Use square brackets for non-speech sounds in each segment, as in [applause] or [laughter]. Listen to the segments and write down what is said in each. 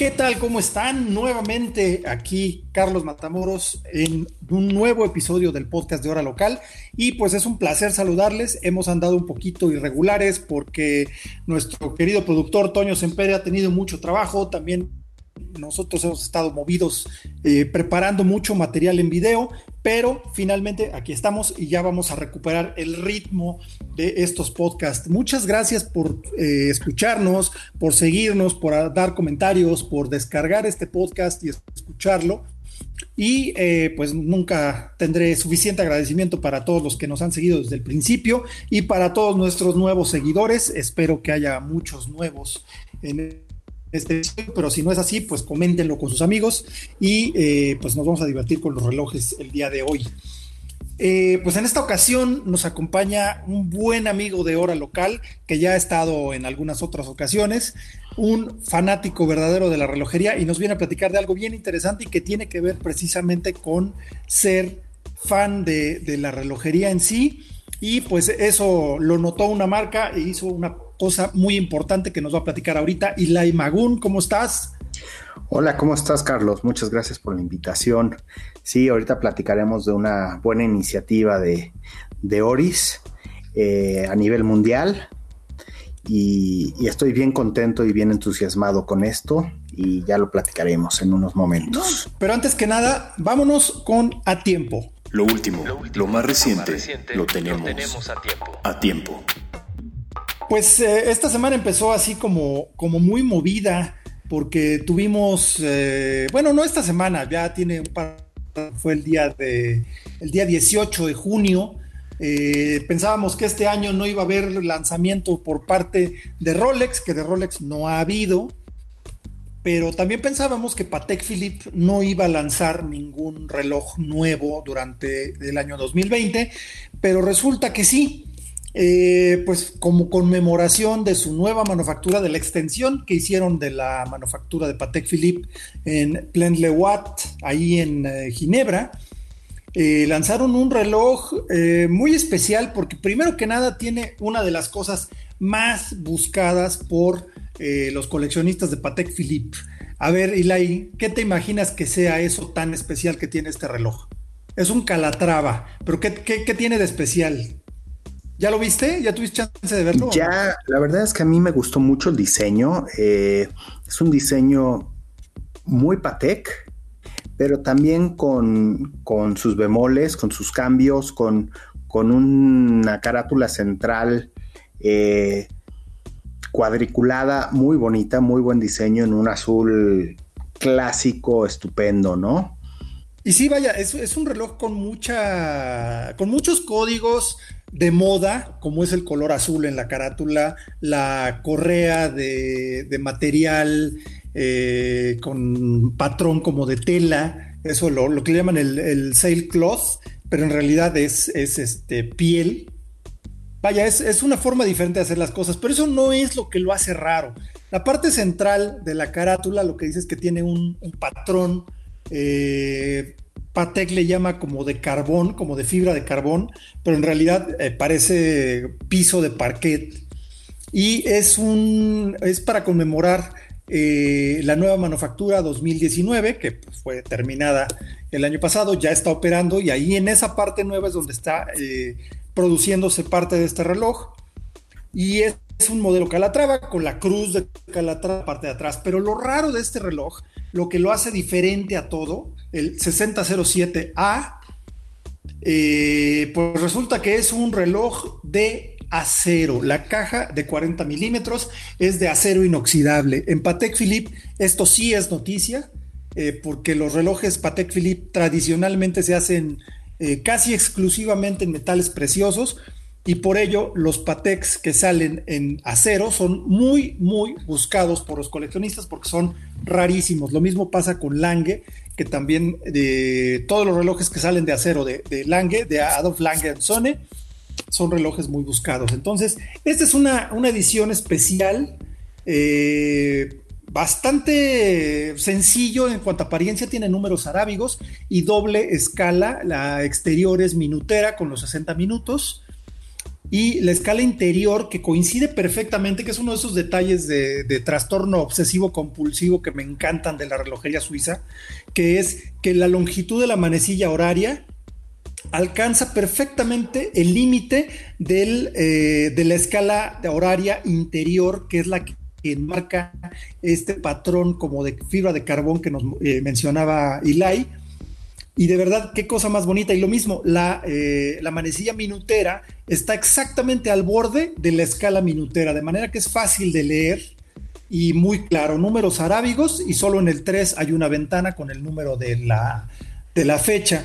¿Qué tal? ¿Cómo están? Nuevamente aquí Carlos Matamoros en un nuevo episodio del podcast de Hora Local y pues es un placer saludarles. Hemos andado un poquito irregulares porque nuestro querido productor Toño Sempere ha tenido mucho trabajo, también nosotros hemos estado movidos eh, preparando mucho material en video, pero finalmente aquí estamos y ya vamos a recuperar el ritmo de estos podcasts. Muchas gracias por eh, escucharnos, por seguirnos, por dar comentarios, por descargar este podcast y escucharlo. Y eh, pues nunca tendré suficiente agradecimiento para todos los que nos han seguido desde el principio y para todos nuestros nuevos seguidores. Espero que haya muchos nuevos en este, pero si no es así, pues coméntenlo con sus amigos y eh, pues nos vamos a divertir con los relojes el día de hoy. Eh, pues en esta ocasión nos acompaña un buen amigo de hora local que ya ha estado en algunas otras ocasiones, un fanático verdadero de la relojería y nos viene a platicar de algo bien interesante y que tiene que ver precisamente con ser fan de, de la relojería en sí. Y pues eso lo notó una marca e hizo una cosa muy importante que nos va a platicar ahorita. Ilai Magún, ¿cómo estás? Hola, ¿cómo estás, Carlos? Muchas gracias por la invitación. Sí, ahorita platicaremos de una buena iniciativa de, Oris eh, a nivel mundial. Y, y, estoy bien contento y bien entusiasmado con esto y ya lo platicaremos en unos momentos. Pero antes que nada, vámonos con A Tiempo. Lo último, lo, más, reciente, lo, tenemos a tiempo. A tiempo. Pues eh, esta semana empezó así como, como muy movida, porque tuvimos, eh, bueno, no esta semana, ya tiene un par, fue el día de, el día 18 de junio. Eh, pensábamos que este año no iba a haber lanzamiento por parte de Rolex, que de Rolex no ha habido, pero también pensábamos que Patek Philippe no iba a lanzar ningún reloj nuevo durante el año 2020, pero resulta que sí. Eh, pues como conmemoración de su nueva manufactura, de la extensión que hicieron de la manufactura de Patek Philippe en Plaine-le-Watt, ahí en eh, Ginebra, eh, lanzaron un reloj muy especial porque primero que nada tiene una de las cosas más buscadas por los coleccionistas de Patek Philippe. A ver, Ilai, ¿qué te imaginas que sea eso tan especial que tiene este reloj? Es un calatrava, pero ¿qué, qué tiene de especial? ¿Ya lo viste? ¿Ya tuviste chance de verlo? Ya, la verdad es que a mí me gustó mucho el diseño. Eh, es un diseño muy Patek, pero también con, sus bemoles, con sus cambios, con, con una carátula central eh, cuadriculada, muy bonita, muy buen diseño en un azul clásico, estupendo, ¿no? Y sí, vaya, es, es un reloj con mucha, con muchos códigos, de moda, como es el color azul en la carátula, la correa de, material eh, con patrón como de tela, eso lo, lo que llaman el, el cloth, pero en realidad es, es este, piel. Vaya, es, una forma diferente de hacer las cosas, pero eso no es lo que lo hace raro. La parte central de la carátula lo que dice es que tiene un, patrón eh, Patek le llama como de carbón, como de fibra de carbón, pero en realidad eh, parece piso de parquet. Y es un es para conmemorar eh, la nueva manufactura 2019, que fue terminada el año pasado, ya está operando, y ahí en esa parte nueva es donde está eh, produciéndose parte de este reloj. Y es, es un modelo Calatrava con la cruz de Calatrava parte de atrás. Pero lo raro de este reloj, lo que lo hace diferente a todo, el 6007A, eh, pues resulta que es un reloj de acero. La caja de 40 milímetros es de acero inoxidable. En Patek Philippe esto sí es noticia, eh, porque los relojes Patek Philippe tradicionalmente se hacen eh, casi exclusivamente en metales preciosos, y por ello los Pateks que salen en acero son muy, muy buscados por los coleccionistas porque son rarísimos. Lo mismo pasa con Lange, que también de todos los relojes que salen de acero de, Lange, de Adolf Lange Sone, son relojes muy buscados. Entonces, esta es una, edición especial. Eh, bastante sencillo en cuanto a apariencia, tiene números arábigos y doble escala. La exterior es minutera con los 60 minutos y la escala interior que coincide perfectamente, que es uno de esos detalles de, trastorno obsesivo compulsivo que me encantan de la relojería suiza, que es que la longitud de la manecilla horaria alcanza perfectamente el límite eh, de la escala horaria interior, que es la que enmarca este patrón como de fibra de carbón que nos eh, mencionaba Ilai y de verdad, qué cosa más bonita. Y lo mismo, la, eh, la manecilla minutera está exactamente al borde de la escala minutera, de manera que es fácil de leer y muy claro. Números arábigos y solo en el 3 hay una ventana con el número de la, de la fecha.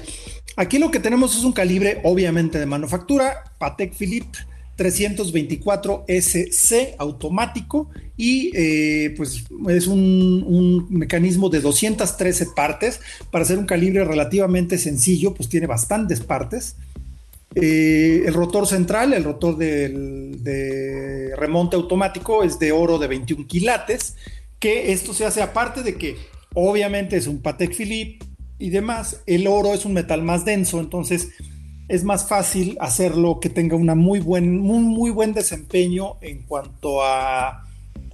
Aquí lo que tenemos es un calibre obviamente de manufactura, Patek Philippe 324 SC automático y eh, pues es un, mecanismo de 213 partes. Para hacer un calibre relativamente sencillo pues tiene bastantes partes. Eh, el rotor central el rotor de remonte automático es de oro de 21 quilates que esto se hace aparte de que obviamente es un Patek Philippe y demás. El oro es un metal más denso entonces es más fácil hacerlo que tenga una muy buen, muy, muy buen desempeño en cuanto a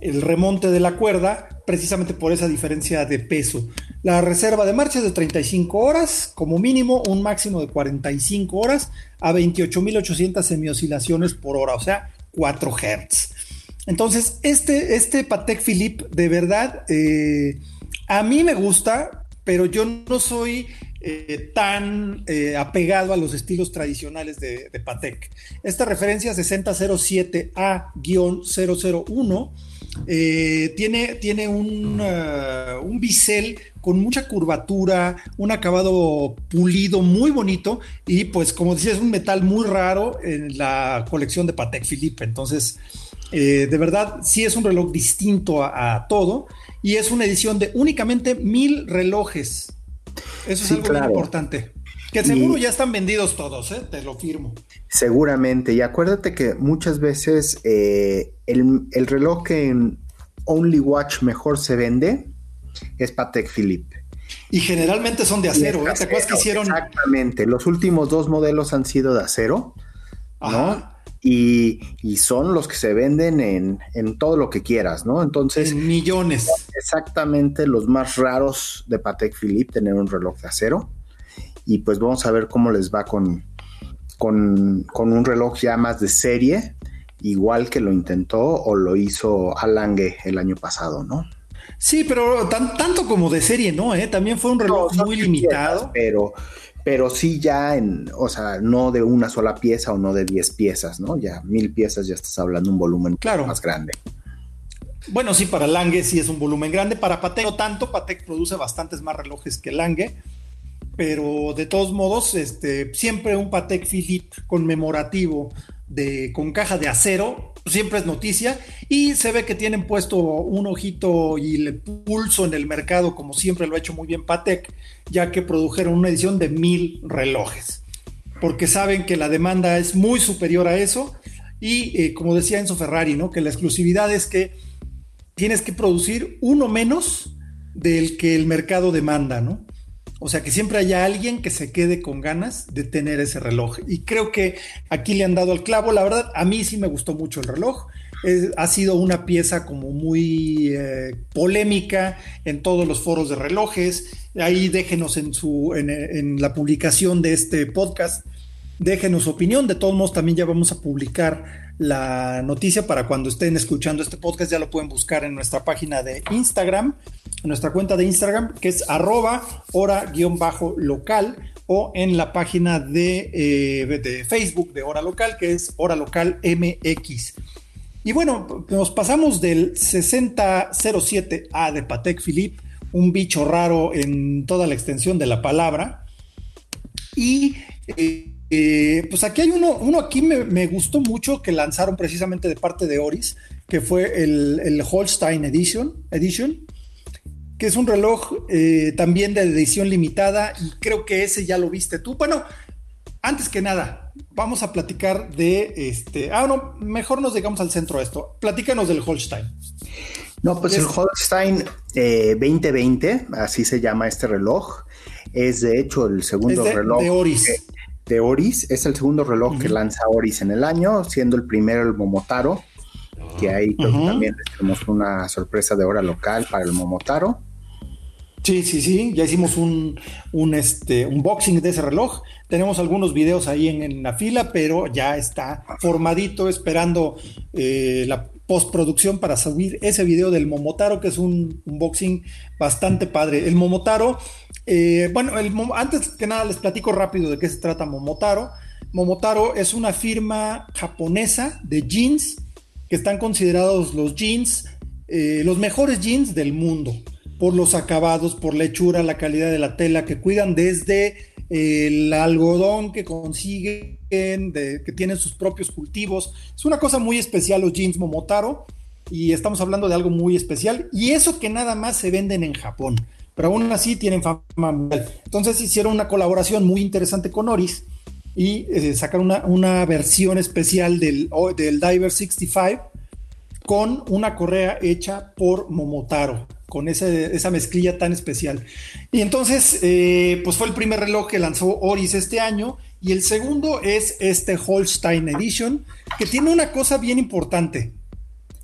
el remonte de la cuerda, precisamente por esa diferencia de peso. La reserva de marcha es de 35 horas, como mínimo un máximo de 45 horas a 28.800 semioscilaciones por hora, o sea, 4 Hz. Entonces, este, este Patek Philippe, de verdad, eh, a mí me gusta, pero yo no soy eh, tan eh, apegado a los estilos tradicionales de, Patek. Esta referencia 6007A-001 eh, tiene, tiene un, un, bisel con mucha curvatura, un acabado pulido muy bonito y pues como decía es un metal muy raro en la colección de Patek Philippe. Entonces, de verdad, sí es un reloj distinto a todo y es una edición de únicamente mil relojes eso es algo muy importante. Que seguro ya están vendidos todos, ¿eh? te lo firmo. Seguramente, y acuérdate que muchas veces eh, el, reloj que en Only Watch mejor se vende es Patek Philippe. Y generalmente son de acero, ¿eh? ¿Te acuerdas que hicieron? Exactamente, los últimos dos modelos han sido de acero, ¿no? Y, son los que se venden en, en, todo lo que quieras, ¿no? Entonces. millones. Exactamente los más raros de Patek Philippe, tener un reloj de acero. Y pues vamos a ver cómo les va con, con, un reloj ya más de serie, igual que lo intentó o lo hizo Alange el año pasado, ¿no? Sí, pero tanto como de serie, ¿no? ¿Eh? También fue un reloj muy limitado. pero pero sí ya en, o sea, no de una sola pieza o no de 10 piezas, ¿no? Ya mil piezas ya estás hablando de un volumen más grande. Bueno, sí, para Lange sí es un volumen grande, para Patek no tanto, Patek produce bastantes más relojes que Lange, pero de todos modos, este, siempre un Patek Philippe conmemorativo de, con caja de acero, siempre es noticia, y se ve que tienen puesto un ojito y el pulso en el mercado, como siempre lo ha hecho muy bien Patek, ya que produjeron una edición de mil relojes, porque saben que la demanda es muy superior a eso, y eh, como decía Enzo Ferrari, ¿no? que la exclusividad es que tienes que producir uno menos del que el mercado demanda, ¿no? O sea, que siempre haya alguien que se quede con ganas de tener ese reloj. Y creo que aquí le han dado el clavo. La verdad, a mí sí me gustó mucho el reloj. ha sido una pieza como muy eh, polémica en todos los foros de relojes. Ahí déjenos en, su, en, la publicación de este podcast, déjenos opinión. De todos modos, también ya vamos a publicar la noticia para cuando estén escuchando este podcast. Ya lo pueden buscar en nuestra página de Instagram nuestra cuenta de Instagram, que es arroba hora-local, o en la página de, eh, de, Facebook de Hora Local, que es Hora Local MX. Y bueno, nos pasamos del 6007A de Patek Philippe, un bicho raro en toda la extensión de la palabra, y eh, eh, pues aquí hay uno, uno aquí me, gustó mucho que lanzaron precisamente de parte de Oris, que fue el, Holstein Edition, Edition, que es un reloj eh, también de edición limitada y creo que ese ya lo viste tú. Bueno, antes que nada, vamos a platicar de este. Ah, no, mejor nos llegamos al centro de esto. Platícanos del Holstein. No, pues el Holstein 2020, eh, así se llama este reloj. Es de hecho el segundo reloj. De Oris. De Oris. Es el segundo reloj que lanza Oris en el año, siendo el primero el Momotaro. Que ahí también tenemos una sorpresa de hora local para el Momotaro. Sí, sí, sí, ya hicimos un, un este, unboxing de ese reloj. Tenemos algunos videos ahí en, la fila, pero ya está formadito, esperando eh, la postproducción para subir ese video del Momotaro, que es un unboxing bastante padre. El Momotaro, eh, bueno, antes que nada les platico rápido de qué se trata Momotaro. Momotaro es una firma japonesa de jeans que están considerados los jeans, eh, los mejores jeans del mundo por los acabados, por la hechura, la calidad de la tela, que cuidan desde el algodón que consiguen, que tienen sus propios cultivos. Es una cosa muy especial los jeans Momotaro y estamos hablando de algo muy especial y eso que nada más se venden en Japón, pero aún así tienen fama mundial. Entonces hicieron una colaboración muy interesante con Oris y eh, sacaron una, versión especial del, del Diver 65 con una correa hecha por Momotaro con esa mezclilla tan especial. Y entonces, eh, pues fue el primer reloj que lanzó Oris este año y el segundo es este Holstein Edition, que tiene una cosa bien importante.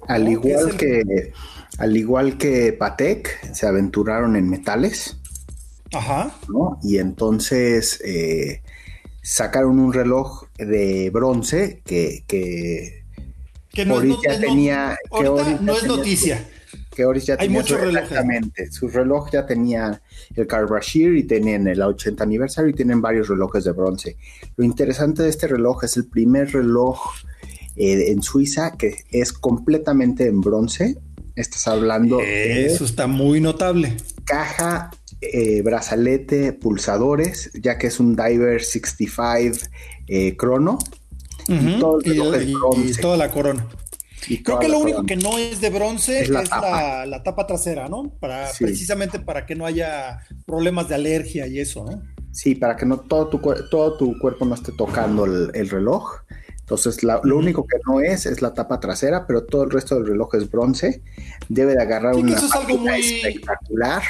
Al igual que, al igual que Patek, se aventuraron en metales. Ajá. Y entonces eh, sacaron un reloj de bronce que, que, no, tenía. no es noticia que Oris ya tenía su, exactamente, su reloj ya tenía el Carbashir y tenían el 80 aniversario y tienen varios relojes de bronce. Lo interesante de este reloj es el primer reloj eh, en Suiza que es completamente en bronce. Estás hablando Eso está muy notable. Caja, eh, brazalete, pulsadores, ya que es un Diver 65 eh, crono. y, todo y toda la corona. Creo que lo único que no es de bronce es, la, tapa. trasera, ¿no? Para, Precisamente para que no haya problemas de alergia y eso, ¿no? Sí, para que no todo tu, todo tu cuerpo no esté tocando el, reloj. Entonces, lo único que no es es la tapa trasera, pero todo el resto del reloj es bronce. Debe de agarrar una eso espectacular.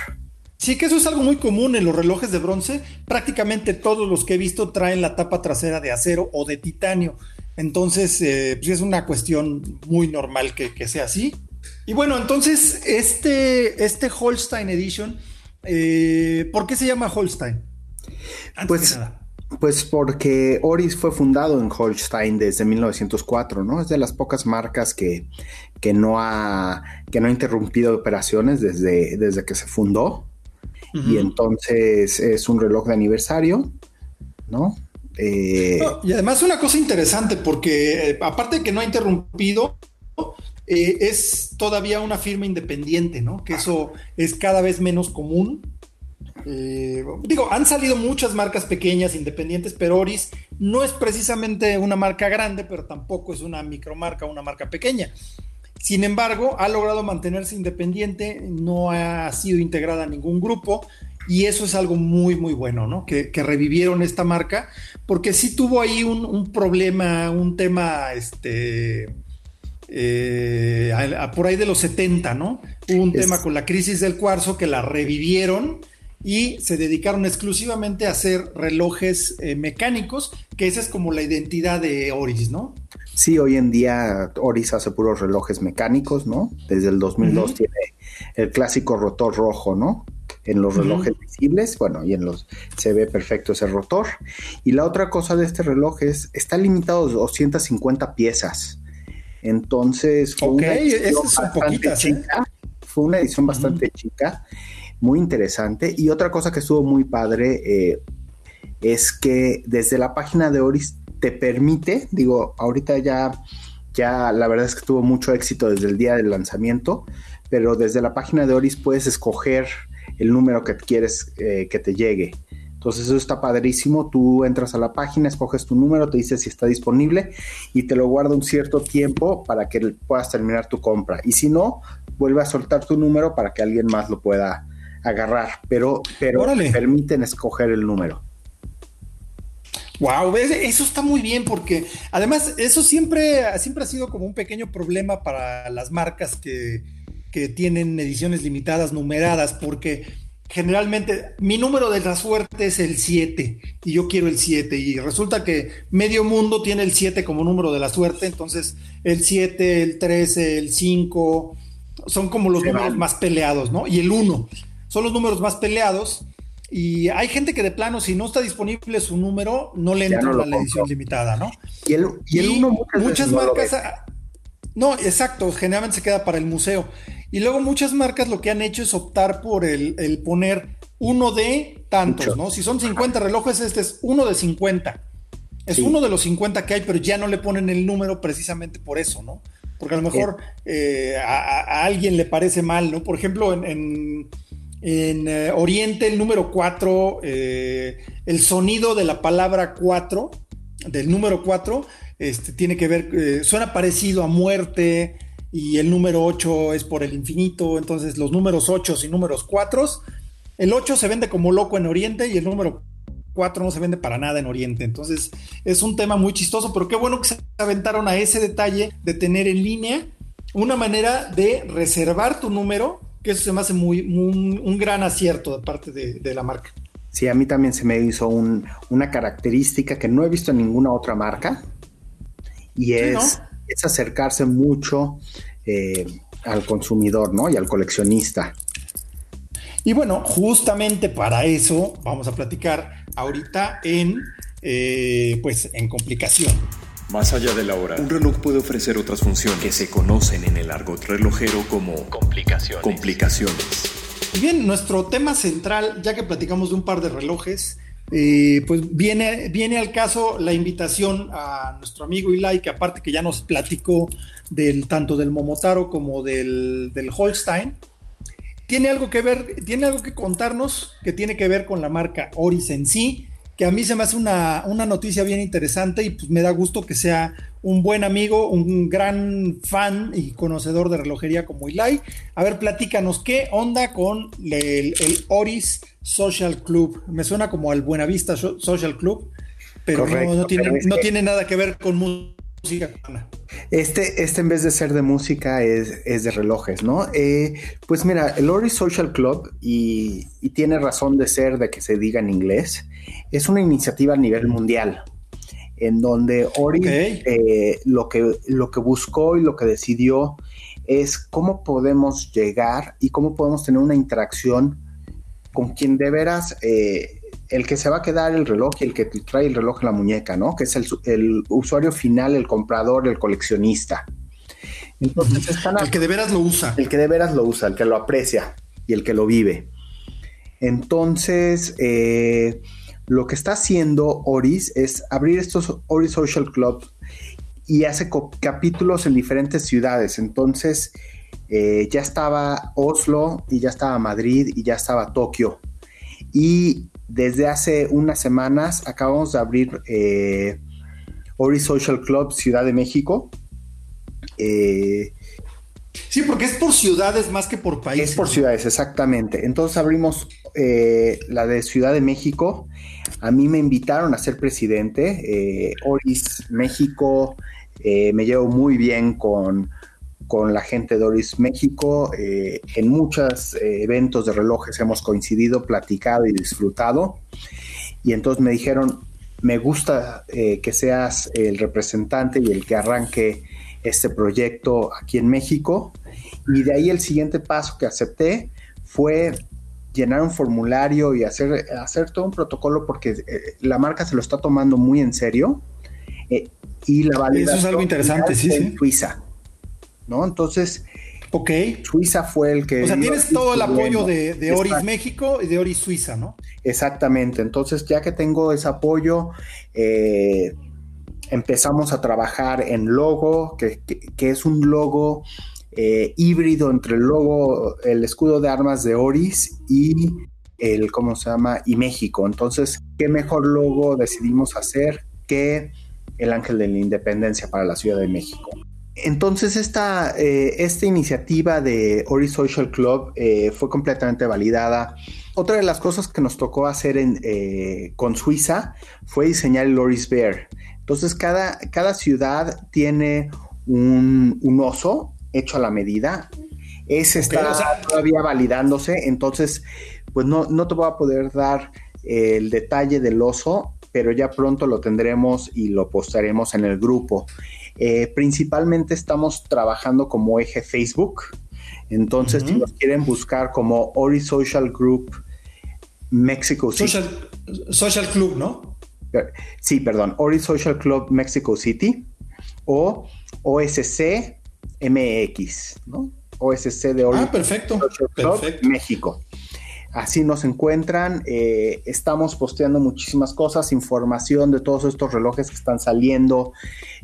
Sí, que eso es algo muy común en los relojes de bronce. Prácticamente todos los que he visto traen la tapa trasera de acero o de titanio. Entonces, eh, pues es una cuestión muy normal que, sea así. Y bueno, entonces, este, este Holstein Edition, eh, ¿por qué se llama Holstein? pues, pues porque Oris fue fundado en Holstein desde 1904, ¿no? Es de las pocas marcas que, que, no, ha, que no ha interrumpido operaciones desde, desde que se fundó. Y entonces es un reloj de aniversario, ¿no? Eh, y además una cosa interesante, porque eh, aparte de que no ha interrumpido, eh, es todavía una firma independiente, ¿no? Que eso es cada vez menos común. Digo, han salido muchas marcas pequeñas, independientes, pero Oris no es precisamente una marca grande, pero tampoco es una micromarca, una marca pequeña. Sin embargo, ha logrado mantenerse independiente, no ha sido integrada a ningún grupo y eso es algo muy, muy bueno, ¿no? Que, revivieron esta marca, porque sí tuvo ahí un, problema, un tema, este, eh, por ahí de los 70, ¿no? Hubo un tema con la crisis del cuarzo que la revivieron y se dedicaron exclusivamente a hacer relojes eh, mecánicos, que esa es como la identidad de Oris, ¿no? Sí, hoy en día Oris hace puros relojes mecánicos, ¿no? Desde el 2002 tiene el clásico rotor rojo, ¿no? en los relojes visibles, bueno, y en los se ve perfecto ese rotor. Y la otra cosa de este reloj es, está limitado a 250 piezas. Entonces fue una edición bastante ¿eh? chica. Fue una edición bastante chica, muy interesante. Y otra cosa que estuvo muy padre eh, es que desde la página de Oris te permite, digo, ahorita ya, ya la verdad es que tuvo mucho éxito desde el día del lanzamiento, pero desde la página de Oris puedes escoger el número que quieres eh, que te llegue. Entonces eso está padrísimo, tú entras a la página, escoges tu número, te dice si está disponible y te lo guarda un cierto tiempo para que puedas terminar tu compra. Y si no, vuelve a soltar tu número para que alguien más lo pueda agarrar, pero, pero permiten escoger el número. Wow, eso está muy bien porque además eso siempre, siempre ha sido como un pequeño problema para las marcas que, que tienen ediciones limitadas numeradas porque generalmente mi número de la suerte es el 7 y yo quiero el 7 y resulta que medio mundo tiene el 7 como número de la suerte, entonces el 7, el 13, el 5 son como los números más peleados, ¿no? Y el 1 son los números más peleados y hay gente que de plano, si no está disponible su número, no le entra a la edición limitada, ¿no? Y el, y el uno muchas, marcas. No, exacto, generalmente se queda para el museo. Y luego muchas marcas lo que han hecho es optar por el, poner uno de tantos, ¿no? Si son 50 relojes, este es uno de 50. Es uno de los 50 que hay, pero ya no le ponen el número precisamente por eso, ¿no? Porque a lo mejor eh, a, alguien le parece mal, ¿no? Por ejemplo, en en eh, Oriente, el número 4, eh, el sonido de la palabra 4, del número 4, este, tiene que ver, eh, suena parecido a muerte y el número 8 es por el infinito, entonces los números 8 y números 4, el 8 se vende como loco en Oriente y el número 4 no se vende para nada en Oriente, entonces es un tema muy chistoso, pero qué bueno que se aventaron a ese detalle de tener en línea una manera de reservar tu número que eso se me hace muy, un gran acierto de parte de, la marca. Sí, a mí también se me hizo una característica que no he visto en ninguna otra marca y es, es acercarse mucho eh, al consumidor, ¿no? Y al coleccionista. Y bueno, justamente para eso vamos a platicar ahorita en, eh, pues, en complicación. Más allá de la hora, un reloj puede ofrecer otras funciones que se conocen en el argot relojero como complicaciones. complicaciones. Y bien, nuestro tema central, ya que platicamos de un par de relojes, eh, pues viene, viene al caso la invitación a nuestro amigo Eli, que aparte que ya nos platicó del, tanto del Momotaro como del, del Holstein, tiene algo que ver, tiene algo que contarnos que tiene que ver con la marca Oris en sí que a mí se me hace una, noticia bien interesante y pues me da gusto que sea un buen amigo, un gran fan y conocedor de relojería como Ilai. A ver, platícanos, ¿qué onda con el, Oris Social Club? Me suena como al Buenavista Social Club, pero no, tiene, no tiene nada que ver con música. Este, este en vez de ser de música es, de relojes, ¿no? Eh, pues mira, el Oris Social Club, y, y tiene razón de ser de que se diga en inglés, es una iniciativa a nivel mundial, en donde Ori eh, lo, que, lo que buscó y lo que decidió es cómo podemos llegar y cómo podemos tener una interacción con quien de veras, eh, el que se va a quedar el reloj y el que trae el reloj en la muñeca, ¿no? Que es el, usuario final, el comprador, el coleccionista. Entonces, el que de veras lo usa. El que de veras lo usa, el que lo aprecia y el que lo vive. Entonces, eh, lo que está haciendo Oris es abrir estos Oris Social Club y hace capítulos en diferentes ciudades. Entonces, eh, ya estaba Oslo y ya estaba Madrid y ya estaba Tokio. Y desde hace unas semanas acabamos de abrir eh, Oris Social Club Ciudad de México. Eh, sí, porque es por ciudades más que por países. Es por ciudades, exactamente. Entonces abrimos la de Ciudad de México a mí me invitaron a ser presidente. Eh, Oris México, eh, me llevo muy bien con, la gente de Oris México. Eh, en muchos eventos de relojes hemos coincidido, platicado y disfrutado. Y entonces me dijeron, me gusta que seas el representante y el que arranque este proyecto aquí en México. Y de ahí el siguiente paso que acepté fue llenar un formulario y hacer, hacer todo un protocolo porque eh, la marca se lo está tomando muy en serio eh, y la validación Eso es algo interesante, sí, sí. Suiza, ¿no? Entonces, ok. Suiza fue el que... O sea, tienes todo el apoyo de, Oris México y de Oris Suiza, ¿no? Exactamente, entonces ya que tengo ese apoyo, eh, empezamos a trabajar en logo, que, que es un logo eh, híbrido entre el logo, el escudo de armas de Oris y el, ¿cómo se llama? Y México. Entonces, ¿qué mejor logo decidimos hacer que el ángel de la independencia para la Ciudad de México? Entonces, esta, eh, esta iniciativa de Ori Social Club eh, fue completamente validada. Otra de las cosas que nos tocó hacer en, eh, con Suiza fue diseñar el Oris Bear. Entonces, cada, cada ciudad tiene un, un oso hecho a la medida. Ese está todavía validándose, entonces, pues no, no te voy a poder dar el detalle del oso, pero ya pronto lo tendremos y lo postaremos en el grupo. Eh, principalmente estamos trabajando como eje Facebook. Entonces, si nos quieren buscar como Ori Social Group Mexico City. Social, Club, ¿no? Sí, perdón. Ori Social Club Mexico City o OSC MX, ¿no? OSC de Ori ah, perfecto, perfecto. México. Así nos encuentran. Eh, estamos posteando muchísimas cosas, información de todos estos relojes que están saliendo.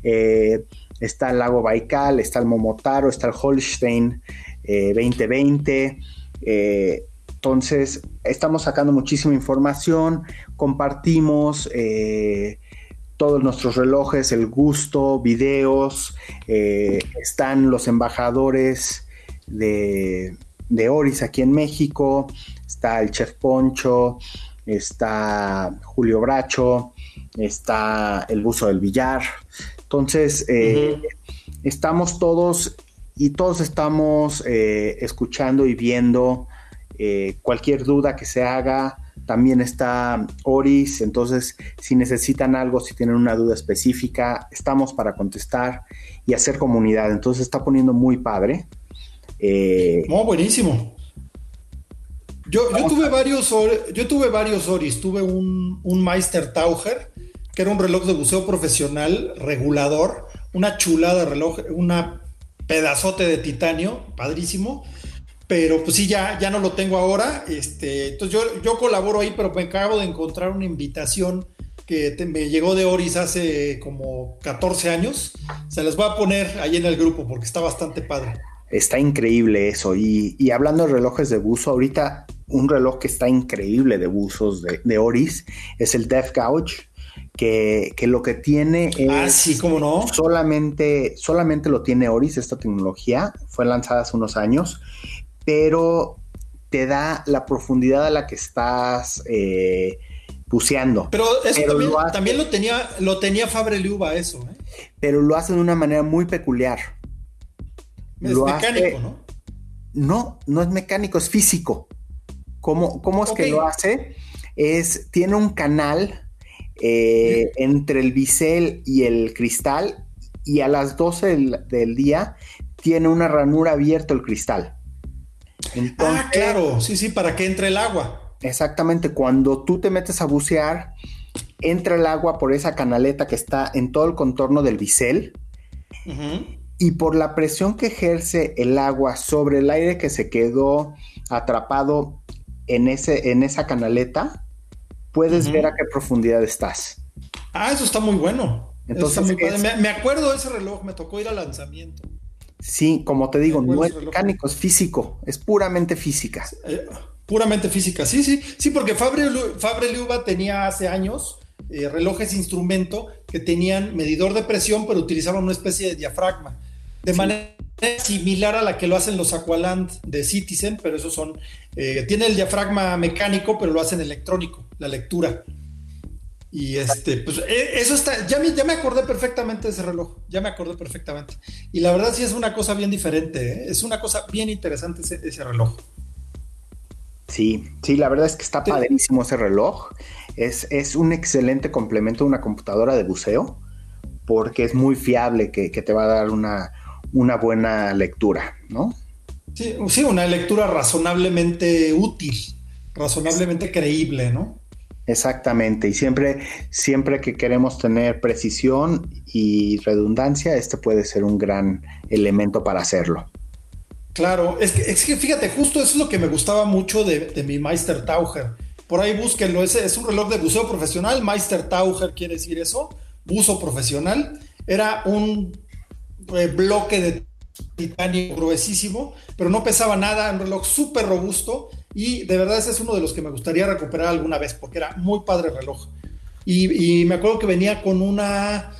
Eh, está el lago Baikal, está el Momotaro, está el Holstein 2020. Eh, entonces, estamos sacando muchísima información, compartimos todos nuestros relojes, el gusto, videos, están los embajadores de, de Oris aquí en México, está el Chef Poncho, está Julio Bracho, está el buzo del billar. Entonces, eh, estamos todos y todos estamos eh, escuchando y viendo eh, cualquier duda que se haga. También está Oris, entonces si necesitan algo, si tienen una duda específica, estamos para contestar y hacer comunidad. Entonces está poniendo muy padre. oh, buenísimo. Yo, tuve varios, yo tuve varios Oris, tuve un, un Meister Taucher, que era un reloj de buceo profesional regulador, una chulada de reloj, una pedazote de titanio, padrísimo, pero pues sí, ya, ya no lo tengo ahora. Este, entonces yo, yo colaboro ahí, pero me acabo de encontrar una invitación que me llegó de Oris hace como 14 años. Se las voy a poner ahí en el grupo porque está bastante padre. Está increíble eso. Y, y hablando de relojes de buzo, ahorita un reloj que está increíble de buzos de, Oris es el Death Gouge. Que, lo que tiene ah, es sí, ¿cómo no? solamente, solamente lo tiene Oris, esta tecnología, fue lanzada hace unos años, pero te da la profundidad a la que estás eh, buceando. Pero eso también, lo, tenía, lo tenía Fabre Liuba eso, ¿eh? Pero lo hace de una manera muy peculiar. Es mecánico, ¿no? No, no es mecánico, es físico. ¿Cómo, es que lo hace? Es, tiene un canal eh, entre el bisel y el cristal y a las 12 del, día tiene una ranura abierta el cristal. ah, claro, sí, sí, para que entre el agua. Exactamente, cuando tú te metes a bucear, entra el agua por esa canaleta que está en todo el contorno del bisel. Y por la presión que ejerce el agua sobre el aire que se quedó atrapado en, ese, en esa canaleta, puedes ver a qué profundidad estás. Ah, eso está muy bueno. Entonces, me, acuerdo de ese reloj, me tocó ir al lanzamiento. Sí, como te digo, no es mecánico, es físico, es puramente física. Eh, puramente física, sí, sí, sí, porque Fabre, Fabre Liuba tenía hace años eh, relojes instrumento que tenían medidor de presión, pero utilizaban una especie de diafragma. De manera similar a la que lo hacen los Aqualand de Citizen, pero esos son, eh, tiene el diafragma mecánico, pero lo hacen electrónico, la lectura. Y este, pues e, eso está, ya me, ya me acordé perfectamente de ese reloj, ya me acordé perfectamente. Y la verdad sí es una cosa bien diferente, ¿eh? es una cosa bien interesante ese, reloj. Sí, sí, la verdad es que está padrísimo ese reloj. Es, es, un excelente complemento a una computadora de buceo porque es muy fiable que te va a dar una, una buena lectura, ¿no? Sí, sí, una lectura razonablemente útil, razonablemente creíble, ¿no? Exactamente, y siempre, siempre que queremos tener precisión y redundancia, este puede ser un gran elemento para hacerlo. Claro, es que, es que fíjate, justo eso es lo que me gustaba mucho de, mi Meister Taucher. Por ahí búsquenlo, ese es un reloj de buceo profesional, Meister Taucher quiere decir eso, buzo profesional. Era un eh, bloque de titanio gruesísimo, pero no pesaba nada, un reloj súper robusto y de verdad ese es uno de los que me gustaría recuperar alguna vez porque era muy padre el reloj. Y, me acuerdo que venía con una,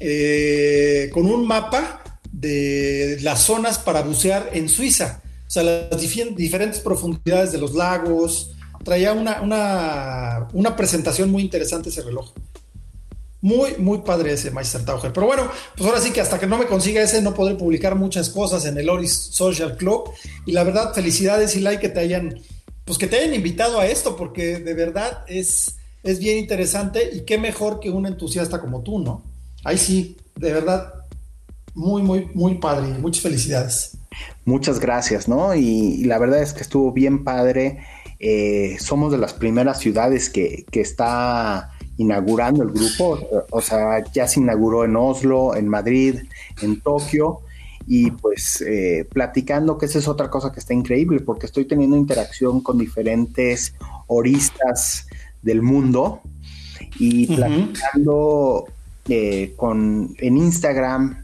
eh, con un mapa de las zonas para bucear en Suiza, o sea, las diferentes profundidades de los lagos, traía una, una, una presentación muy interesante ese reloj. Muy, muy padre ese Meister Taucher. Pero bueno, pues ahora sí que hasta que no me consiga ese no podré publicar muchas cosas en el Oris Social Club. Y la verdad, felicidades like que te hayan, pues que te hayan invitado a esto, porque de verdad es, es bien interesante y qué mejor que un entusiasta como tú, ¿no? Ahí sí, de verdad, muy, muy, muy padre. Muchas felicidades. Muchas gracias, ¿no? Y, la verdad es que estuvo bien padre. Eh, somos de las primeras ciudades que, que está inaugurando el grupo, o sea, ya se inauguró en Oslo, en Madrid, en Tokio, y pues eh, platicando que esa es otra cosa que está increíble, porque estoy teniendo interacción con diferentes oristas del mundo y platicando eh, con, en Instagram,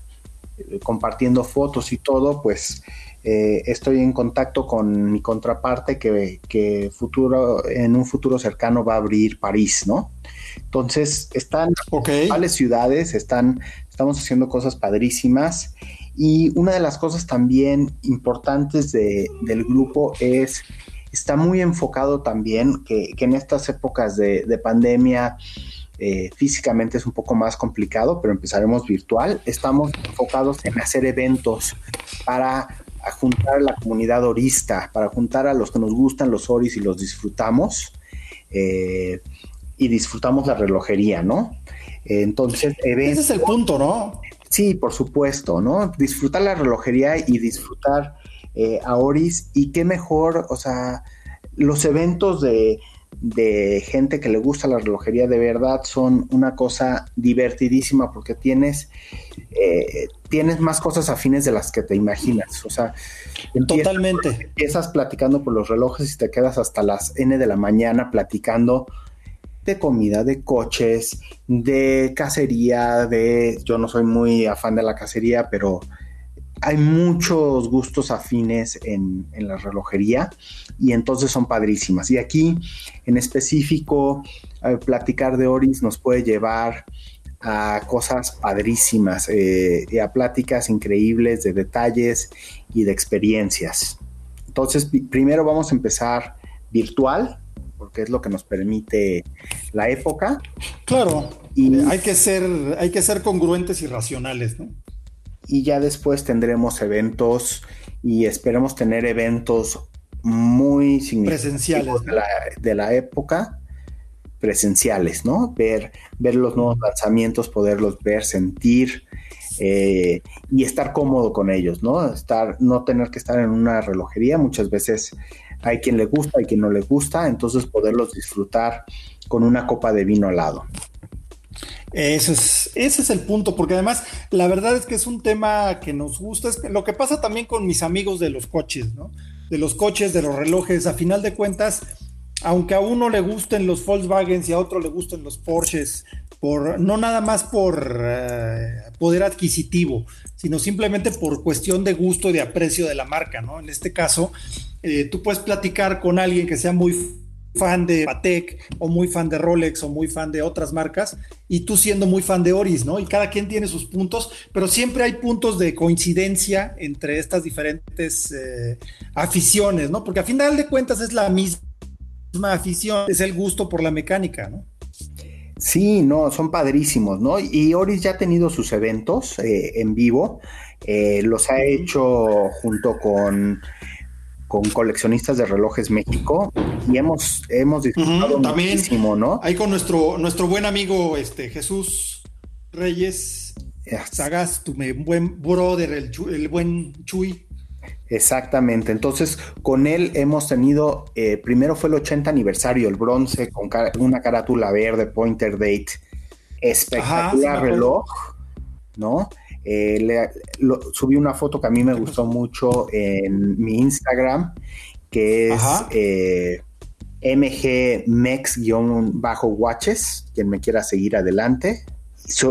eh, compartiendo fotos y todo, pues estoy en contacto con mi contraparte que, que, futuro, en un futuro cercano va a abrir París, ¿no? Entonces, están okay. ciudades, están, estamos haciendo cosas padrísimas. Y una de las cosas también importantes del grupo es, está muy enfocado también que, en estas épocas de, pandemia, eh, físicamente es un poco más complicado, pero empezaremos virtual. Estamos enfocados en hacer eventos para juntar a la comunidad orista, para juntar a los que nos gustan los oris y los disfrutamos. Eh, y disfrutamos la relojería, ¿no? Entonces, ese es el punto, ¿no? Sí, por supuesto, ¿no? Disfrutar la relojería y disfrutar eh, a Oris y qué mejor, o sea, los eventos de, gente que le gusta la relojería de verdad son una cosa divertidísima porque tienes, eh, tienes más cosas afines de las que te imaginas. O sea, totalmente. Empiezas platicando por los relojes y te quedas hasta las N de la mañana platicando de comida, de coches, de cacería, de... Yo no soy muy afán de la cacería, pero hay muchos gustos afines en, la relojería y entonces son padrísimas. Y aquí en específico, eh, platicar de Oris nos puede llevar a cosas padrísimas, eh, y a pláticas increíbles de detalles y de experiencias. Entonces, primero vamos a empezar virtual, porque es lo que nos permite la época. Claro, y hay que ser, hay que ser congruentes y racionales, ¿no? Y ya después tendremos eventos y esperemos tener eventos muy significativos de, la, de la época presenciales, ¿no? Ver, ver los nuevos lanzamientos, poderlos ver, sentir eh, y estar cómodo con ellos, ¿no? Estar, no tener que estar en una relojería. Muchas veces hay quien le gusta, hay quien no le gusta, entonces poderlos disfrutar con una copa de vino al lado. Ese es el punto, porque además la verdad es que es un tema que nos gusta, es lo que pasa también con mis amigos de los coches, ¿no? De los coches, de los relojes, a final de cuentas, aunque a uno le gusten los Volkswagen y a otro le gusten los Porsches, por, no nada más por eh, poder adquisitivo, sino simplemente por cuestión de gusto y de aprecio de la marca, ¿no? En este caso, eh, tú puedes platicar con alguien que sea muy fan de Patek o muy fan de Rolex o muy fan de otras marcas y tú siendo muy fan de Oris, ¿no? Y cada quien tiene sus puntos, pero siempre hay puntos de coincidencia entre estas diferentes eh, aficiones, ¿no? Porque a final de cuentas es la misma afición, es el gusto por la mecánica, ¿no? Sí, no, son padrísimos, ¿no? Y Oris ya ha tenido sus eventos eh, en vivo, los ha hecho junto con con coleccionistas de relojes México y hemos, hemos disfrutado muchísimo, ¿no? Ahí con nuestro, nuestro buen amigo este, Jesús Reyes Sagas, tu buen brother, el, el, buen Chuy. Exactamente, entonces con él hemos tenido, eh, primero fue el 80 aniversario, el bronce con una carátula verde, pointer date, espectacular reloj, ¿no? Eh, le, subí una foto que a mí me gustó mucho en mi Instagram, que es eh, MG Mex-Watches, quien me quiera seguir adelante.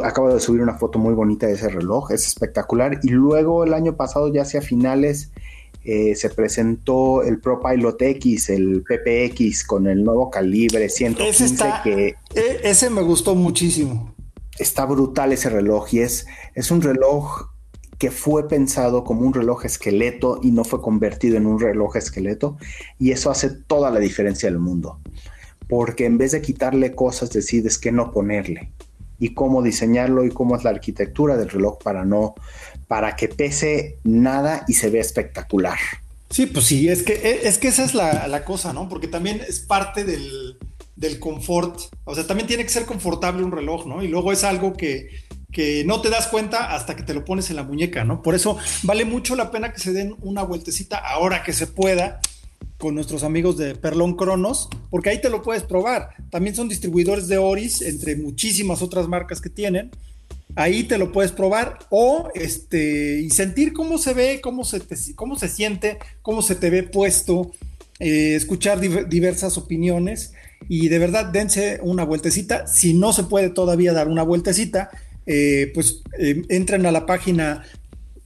Acabo de subir una foto muy bonita de ese reloj, es espectacular. Y luego el año pasado, ya hacia finales, eh, se presentó el Pro Pilot X, el PPX con el nuevo calibre 115 ese que e, ese me gustó muchísimo. Está brutal ese reloj y es, es un reloj que fue pensado como un reloj esqueleto y no fue convertido en un reloj esqueleto y eso hace toda la diferencia del mundo porque en vez de quitarle cosas decides qué no ponerle y cómo diseñarlo y cómo es la arquitectura del reloj para no para que pese nada y se vea espectacular. Sí, pues sí, es que, es que esa es la, cosa, ¿no? Porque también es parte del, del, confort. O sea, también tiene que ser confortable un reloj, ¿no? Y luego es algo que, que no te das cuenta hasta que te lo pones en la muñeca, ¿no? Por eso vale mucho la pena que se den una vueltecita ahora que se pueda con nuestros amigos de Perlón Cronos, porque ahí te lo puedes probar. También son distribuidores de Oris, entre muchísimas otras marcas que tienen ahí te lo puedes probar o este y sentir cómo se ve, cómo se, cómo se siente, cómo se te ve puesto, eh, escuchar diversas opiniones y de verdad dense una vueltecita. Si no se puede todavía dar una vueltecita, eh, pues eh, entren a la página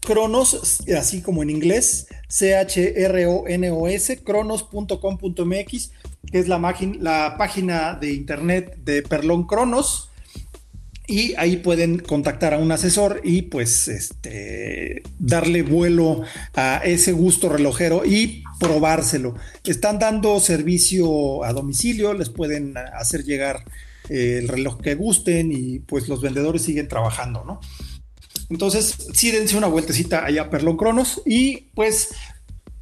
Cronos, así como en inglés, C-H-R-O-N-O-S, cronos.com.mx, que es la, la página de internet de Perlón Cronos y ahí pueden contactar a un asesor y pues este darle vuelo a ese gusto relojero y probárselo. Están dando servicio a domicilio, les pueden hacer llegar eh, el reloj que gusten y pues los vendedores siguen trabajando, ¿no? Entonces, sí dense una vueltecita allá a Perlón Cronos y pues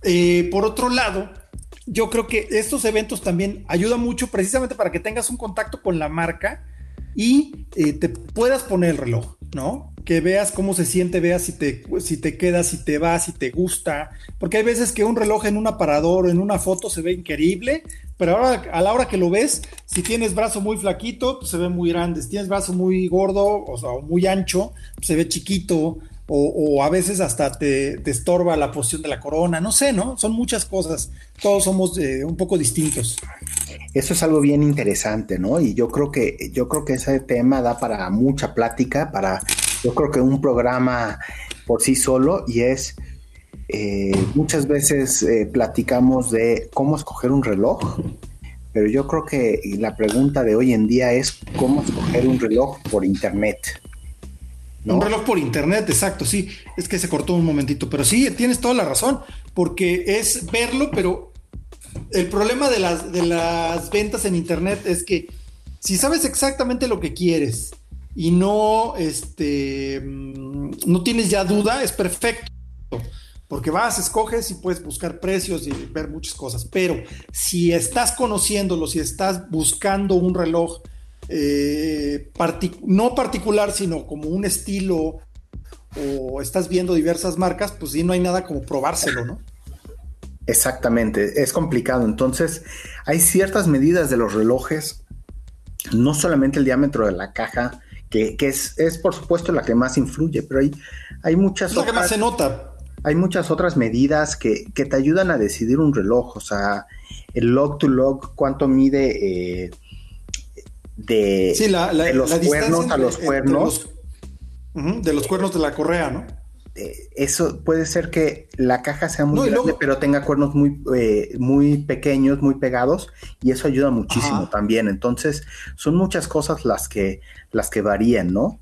eh, por otro lado, yo creo que estos eventos también ayudan mucho precisamente para que tengas un contacto con la marca y eh, te puedas poner el reloj, ¿no? Que veas cómo se siente, veas si te, si te quedas, si te vas, si te gusta. Porque hay veces que un reloj en un aparador en una foto se ve increíble, pero ahora a la hora que lo ves, si tienes brazo muy flaquito, pues se ve muy grande. Si tienes brazo muy gordo o sea, muy ancho, pues se ve chiquito. O, a veces hasta te, estorba la posición de la corona, no sé, ¿no? Son muchas cosas. Todos somos eh, un poco distintos. Eso es algo bien interesante, ¿no? Y yo creo que, yo creo que ese tema da para mucha plática, para, yo creo que un programa por sí solo, y es eh, muchas veces eh, platicamos de cómo escoger un reloj, pero yo creo que la pregunta de hoy en día es cómo escoger un reloj por internet. Un reloj por internet, exacto, sí. Es que se cortó un momentito, pero sí, tienes toda la razón, porque es verlo, pero el problema de las, de las ventas en internet es que si sabes exactamente lo que quieres y no, este, mm, no tienes ya duda, es perfecto. Porque vas, escoges y puedes buscar precios y ver muchas cosas. Pero si estás conociéndolo, si estás buscando un reloj eh, no particular, sino como un estilo o estás viendo diversas marcas, pues sí, no hay nada como probárselo, ¿no? Exactamente, es complicado. Entonces, hay ciertas medidas de los relojes, no solamente el diámetro de la caja, que, es, es, por supuesto la que más influye, pero hay, hay muchas otras. que más se nota. Hay muchas otras medidas que, te ayudan a decidir un reloj, o sea, el log to log, cuánto mide eh, de, los cuernos a los cuernos. de los cuernos de la correa, ¿no? Eh, eso puede ser que la caja sea muy grande, pero tenga cuernos muy, eh, muy pequeños, muy pegados, y eso ayuda muchísimo también. Entonces, son muchas cosas las que, las que varían, ¿no?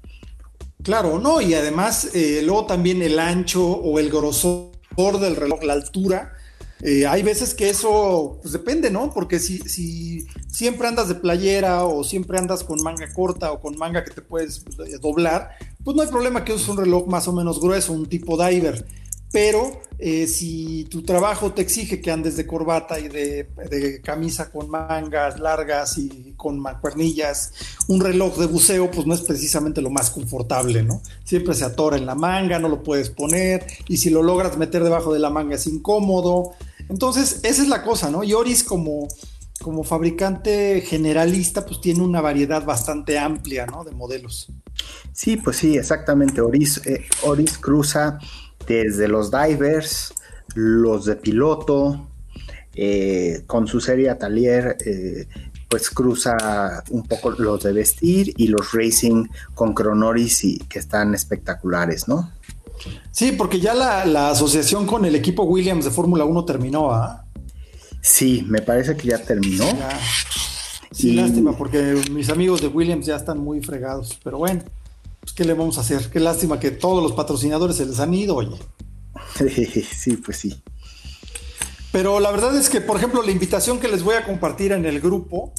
Claro, no, y además, eh, luego también el ancho o el grosor del reloj, la altura. hay veces que eso pues depende, ¿no? Porque si, si siempre andas de playera o siempre andas con manga corta o con manga que te puedes doblar, pues no hay problema que uses un reloj más o menos grueso, un tipo diver. Pero eh, si tu trabajo te exige que andes de corbata y de, camisa con mangas largas y con mancuernillas, un reloj de buceo, pues no es precisamente lo más confortable, ¿no? Siempre se atora en la manga, no lo puedes poner, y si lo logras meter debajo de la manga es incómodo. Entonces, esa es la cosa, ¿no? Y Oris como, como fabricante generalista, pues tiene una variedad bastante amplia, ¿no? De modelos. Sí, pues sí, exactamente. Oris, eh, Oris cruza desde los divers, los de piloto, eh, con su serie Atelier, eh, pues cruza un poco los de vestir y los racing con Cronoris y que están espectaculares, ¿no? Sí, porque ya la, asociación con el equipo Williams de Fórmula 1 terminó, ¿ah? Sí, me parece que ya terminó. Sí, lástima, porque mis amigos de Williams ya están muy fregados. Pero bueno, pues ¿qué le vamos a hacer? Qué lástima que todos los patrocinadores se les han ido, oye. [laughs] sí, pues sí. Pero la verdad es que, por ejemplo, la invitación que les voy a compartir en el grupo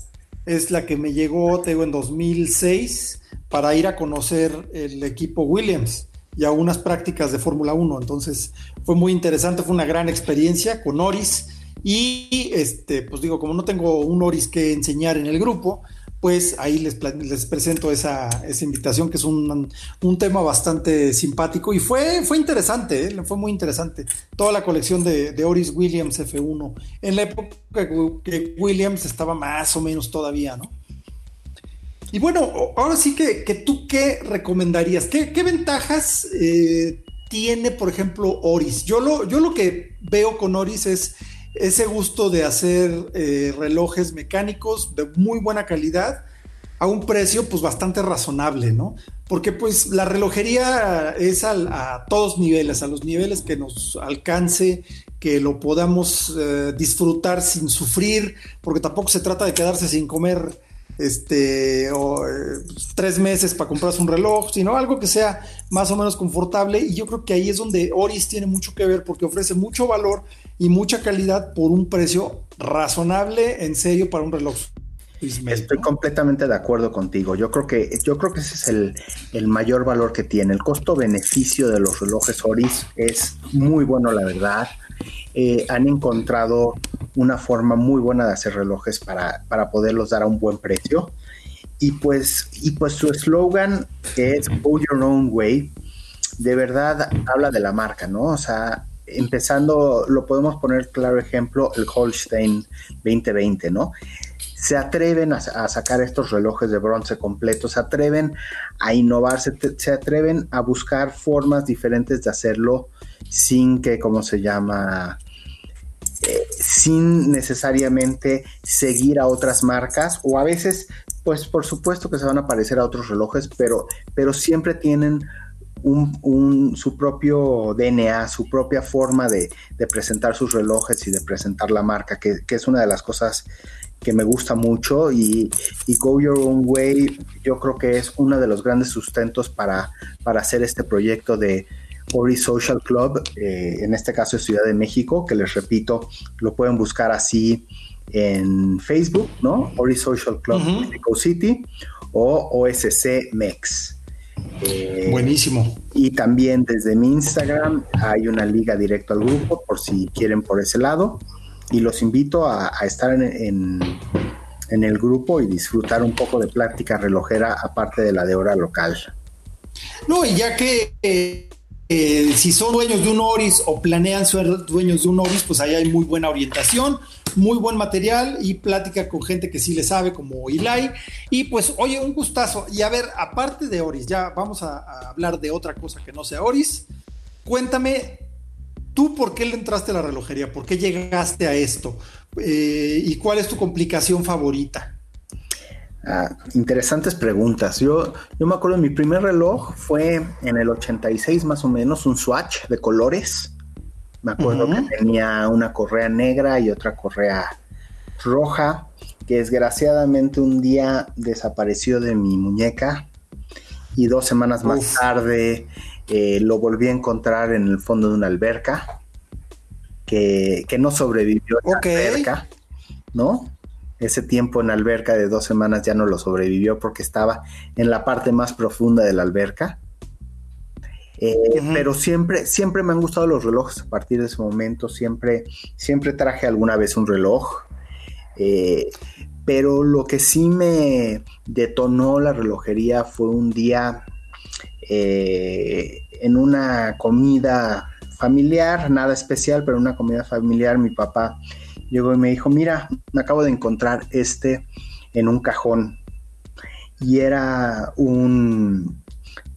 es la que me llegó, te digo, en 2006 para ir a conocer el equipo Williams y a unas prácticas de Fórmula 1. Entonces fue muy interesante, fue una gran experiencia con Oris. Y este, pues digo, como no tengo un Oris que enseñar en el grupo, pues ahí les, les presento esa, esa, invitación, que es un, tema bastante simpático y fue, fue interesante, ¿eh? fue muy interesante. Toda la colección de, de, Oris Williams F1, en la época que Williams estaba más o menos todavía, ¿no? Y bueno, ahora sí que, que tú qué recomendarías, qué, qué ventajas eh, tiene, por ejemplo, Oris. Yo lo, yo lo que veo con Oris es ese gusto de hacer eh, relojes mecánicos de muy buena calidad a un precio pues bastante razonable, ¿no? Porque pues la relojería es a todos niveles, a los niveles que nos alcance, que lo podamos eh, disfrutar sin sufrir, porque tampoco se trata de quedarse sin comer este, o, eh, tres meses para comprarse un reloj, sino algo que sea más o menos confortable. Y yo creo que ahí es donde Oris tiene mucho que ver porque ofrece mucho valor y mucha calidad por un precio razonable, en serio, para un reloj. Estoy completamente de acuerdo contigo. Yo creo que, yo creo que ese es el, el mayor valor que tiene. El costo-beneficio de los relojes Oris es muy bueno, la verdad. Eh, han encontrado una forma muy buena de hacer relojes para, para poderlos dar a un buen precio. Y pues, y pues su eslogan es Go Your Own Way, de verdad habla de la marca, ¿no? O sea, empezando, lo podemos poner claro ejemplo, el Holstein 2020, ¿no? Se atreven a, sacar estos relojes de bronce completos, se atreven a innovar, se, atreven a buscar formas diferentes de hacerlo sin que, ¿cómo se llama? sin necesariamente seguir a otras marcas o a veces, pues por supuesto que se van a parecer a otros relojes, pero, pero siempre tienen un, su propio DNA, su propia forma de, presentar sus relojes y de presentar la marca, que, es una de las cosas que me gusta mucho y, Go Your Own Way yo creo que es uno de los grandes sustentos para, para hacer este proyecto de, Ori Social Club, eh, en este caso es Ciudad de México, que les repito, lo pueden buscar así en Facebook, ¿no? Ori Social Club Mexico City o OSC MEX. Eh, Buenísimo. Y también desde mi Instagram hay una liga directo al grupo por si quieren por ese lado. Y los invito a, estar en, en, el grupo y disfrutar un poco de plática relojera aparte de la de hora local. No, y ya que eh, eh, si son dueños de un Oris o planean ser dueños de un Oris, pues ahí hay muy buena orientación, muy buen material y plática con gente que sí le sabe, como Eli. Y pues, oye, un gustazo. Y a ver, aparte de Oris, ya vamos a, hablar de otra cosa que no sea Oris. Cuéntame, ¿tú por qué le entraste a la relojería? ¿Por qué llegaste a esto? Eh, ¿Y cuál es tu complicación favorita? Ah, interesantes preguntas. Yo, yo me acuerdo, mi primer reloj fue en el 86 más o menos, un swatch de colores. Me acuerdo que tenía una correa negra y otra correa roja, que desgraciadamente un día desapareció de mi muñeca y dos semanas más tarde eh, lo volví a encontrar en el fondo de una alberca que, no sobrevivió a la alberca, ¿no? ese tiempo en la alberca de dos semanas ya no lo sobrevivió porque estaba en la parte más profunda de la alberca. Eh, pero siempre, siempre me han gustado los relojes a partir de ese momento. Siempre, siempre traje alguna vez un reloj. Eh, pero lo que sí me detonó la relojería fue un día eh, en una comida familiar, nada especial, pero una comida familiar, mi papá llegó y me dijo, mira, me acabo de encontrar este en un cajón. Y era un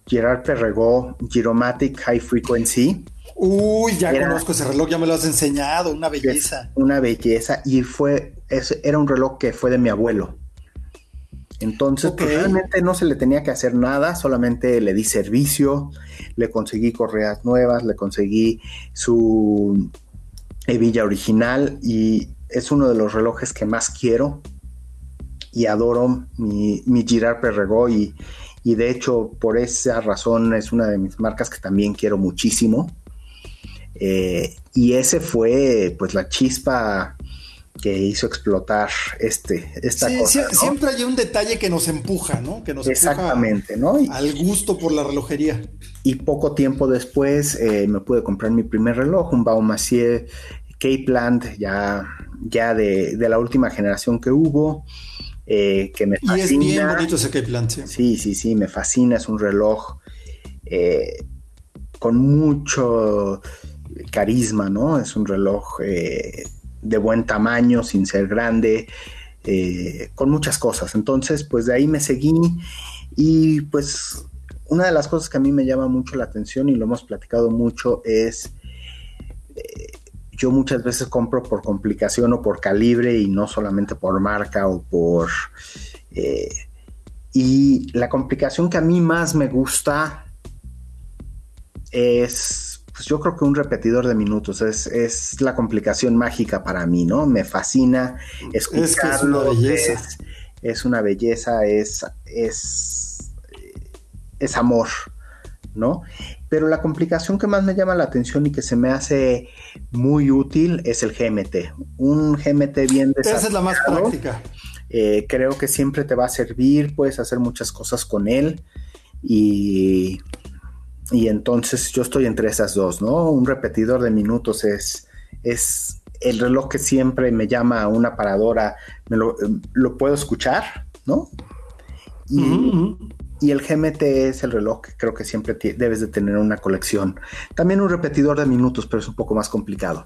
Gerard Perregaux Giromatic High Frequency. Uy, ya conozco ese reloj, ya me lo has enseñado, una belleza. Una belleza. Y fue, era un reloj que fue de mi abuelo. Entonces, pues, realmente no se le tenía que hacer nada, solamente le di servicio, le conseguí correas nuevas, le conseguí su hebilla original y es uno de los relojes que más quiero y adoro mi, mi Girard Perregaux y, y de hecho por esa razón es una de mis marcas que también quiero muchísimo. Eh, y ese fue pues la chispa que hizo explotar este, esta cosa. Siempre hay un detalle que nos empuja, ¿no? Que nos Exactamente, ¿no? al gusto por la relojería. Y poco tiempo después eh, me pude comprar mi primer reloj, un Baumassier Cape ya, ya de, de, la última generación que hubo. Eh, que me fascina. Y es bien bonito ese Cape ¿sí? sí, sí, sí, me fascina. Es un reloj eh, con mucho carisma, ¿no? Es un reloj de buen tamaño, sin ser grande, eh, con muchas cosas. Entonces, pues de ahí me seguí y pues una de las cosas que a mí me llama mucho la atención y lo hemos platicado mucho es, eh, yo muchas veces compro por complicación o por calibre y no solamente por marca o por... Eh, y la complicación que a mí más me gusta es pues yo creo que un repetidor de minutos es, la complicación mágica para mí, ¿no? Me fascina escucharlo. Es, una belleza. Es es, es, amor, ¿no? Pero la complicación que más me llama la atención y que se me hace muy útil es el GMT. Un GMT bien desarrollado. Esa es la más práctica. Eh, creo que siempre te va a servir, puedes hacer muchas cosas con él y y entonces yo estoy entre esas dos, ¿no? Un repetidor de minutos es, es el reloj que siempre me llama a una paradora, me lo, puedo escuchar, ¿no? Y, y, el GMT es el reloj que creo que siempre debes de tener una colección. También un repetidor de minutos, pero es un poco más complicado.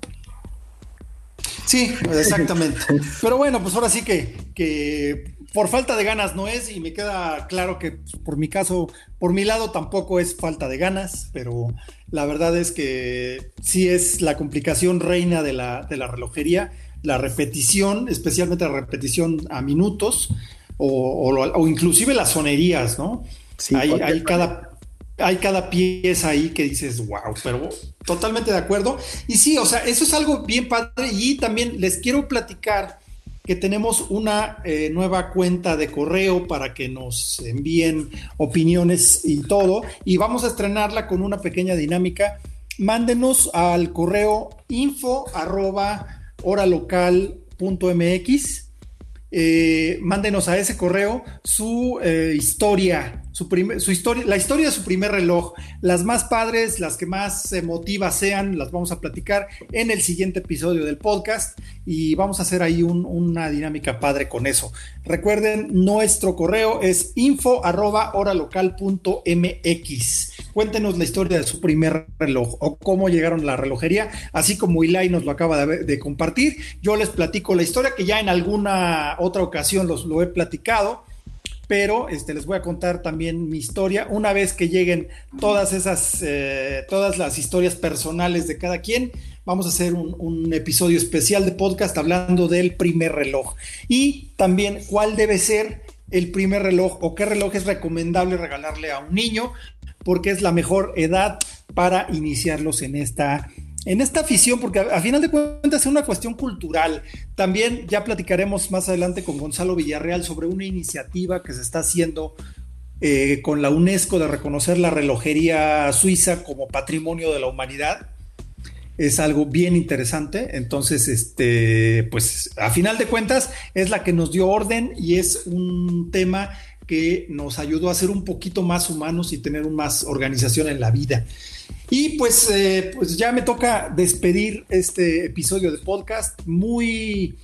Sí, exactamente. [laughs] Pero bueno, pues ahora sí que, que por falta de ganas no es y me queda claro que por mi caso, por mi lado tampoco es falta de ganas, pero la verdad es que sí es la complicación reina de la, de la relojería, la repetición, especialmente la repetición a minutos o, o, inclusive las sonerías, ¿no? Sí, hay, hay cada hay cada pieza ahí que dices, wow, pero totalmente de acuerdo. Y sí, o sea, eso es algo bien padre. Y también les quiero platicar que tenemos una eh, nueva cuenta de correo para que nos envíen opiniones y todo. Y vamos a estrenarla con una pequeña dinámica. Mándenos al correo info arroba horalocal.mx. Eh, mándenos a ese correo su eh, historia su, su historia, la historia de su primer reloj, las más padres, las que más emotivas sean, las vamos a platicar en el siguiente episodio del podcast y vamos a hacer ahí una dinámica padre con eso. Recuerden, nuestro correo es info arroba mx. Cuéntenos la historia de su primer reloj o cómo llegaron a la relojería, así como Ilai nos lo acaba de, compartir. Yo les platico la historia que ya en alguna otra ocasión los, lo he platicado pero este, les voy a contar también mi historia. Una vez que lleguen todas esas, eh, todas las historias personales de cada quien, vamos a hacer un, un, episodio especial de podcast hablando del primer reloj. Y también cuál debe ser el primer reloj o qué reloj es recomendable regalarle a un niño, porque es la mejor edad para iniciarlos en esta en esta afición, porque a, final de cuentas es una cuestión cultural. También ya platicaremos más adelante con Gonzalo Villarreal sobre una iniciativa que se está haciendo eh, con la UNESCO de reconocer la relojería suiza como patrimonio de la humanidad. Es algo bien interesante. Entonces, este, pues a final de cuentas es la que nos dio orden y es un tema que nos ayudó a ser un poquito más humanos y tener más organización en la vida. Y pues, eh, pues ya me toca despedir este episodio de podcast muy,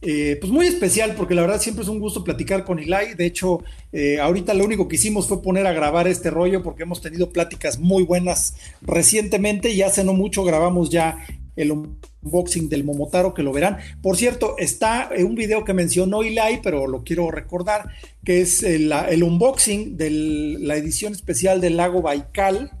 eh, pues muy especial porque la verdad siempre es un gusto platicar con Eli. De hecho, eh, ahorita lo único que hicimos fue poner a grabar este rollo porque hemos tenido pláticas muy buenas recientemente y hace no mucho grabamos ya el unboxing del Momotaro que lo verán. Por cierto, está un video que mencionó Eli, pero lo quiero recordar, que es el, el unboxing de la edición especial del lago Baikal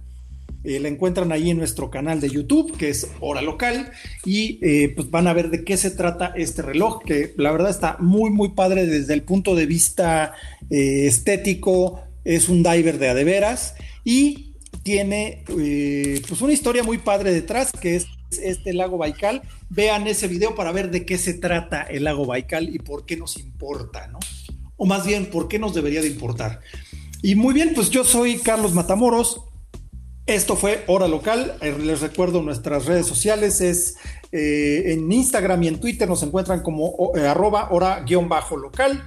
eh, la encuentran ahí en nuestro canal de YouTube, que es Hora Local, y eh, pues van a ver de qué se trata este reloj, que la verdad está muy, muy padre desde el punto de vista eh, estético, es un diver de adeveras y tiene pues una historia muy padre detrás, que es este lago Baikal. Vean ese video para ver de qué se trata el lago Baikal y por qué nos importa, ¿no? O más bien, por qué nos debería de importar. Y muy bien, pues yo soy Carlos Matamoros, esto fue Hora Local. Eh, les recuerdo nuestras redes sociales. Es eh, en Instagram y en Twitter nos encuentran como eh, arroba hora-local.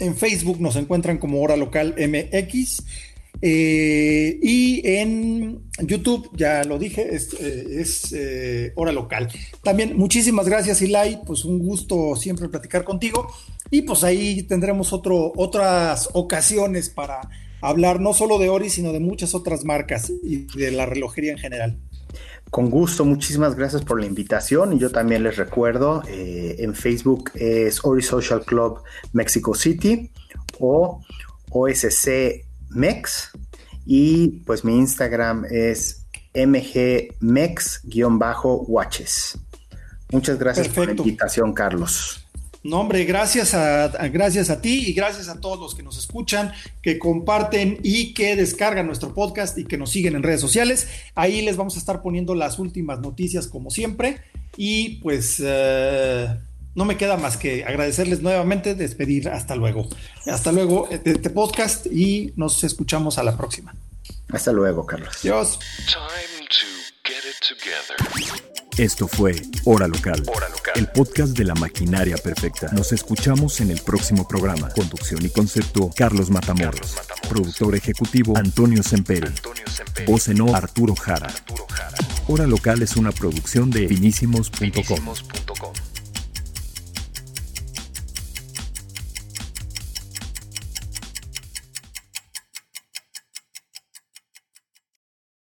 En Facebook nos encuentran como Hora Local MX. Y en YouTube, ya lo dije, es, Hora Local. También muchísimas gracias, Ilai. Pues un gusto siempre platicar contigo. Y pues ahí tendremos otro, otras ocasiones para hablar no solo de Ori, sino de muchas otras marcas y de la relojería en general. Con gusto, muchísimas gracias por la invitación y yo también les recuerdo, eh, en Facebook es Ori Social Club Mexico City o OSC Mex y pues mi Instagram es mgmex-watches. Muchas gracias por la invitación, Carlos. No, hombre, gracias a, gracias a ti y gracias a todos los que nos escuchan, que comparten y que descargan nuestro podcast y que nos siguen en redes sociales. Ahí les vamos a estar poniendo las últimas noticias como siempre. Y pues eh, no me queda más que agradecerles nuevamente, despedir. Hasta luego. Hasta luego de este podcast y nos escuchamos a la próxima. Hasta luego, Carlos. Dios. Esto fue Hora Local, el podcast de la maquinaria perfecta. Nos escuchamos en el próximo programa. Conducción y concepto, Carlos Matamoros. Productor ejecutivo, Antonio Semperi. Voz en Arturo Jara. Hora Local es una producción de finísimos.com.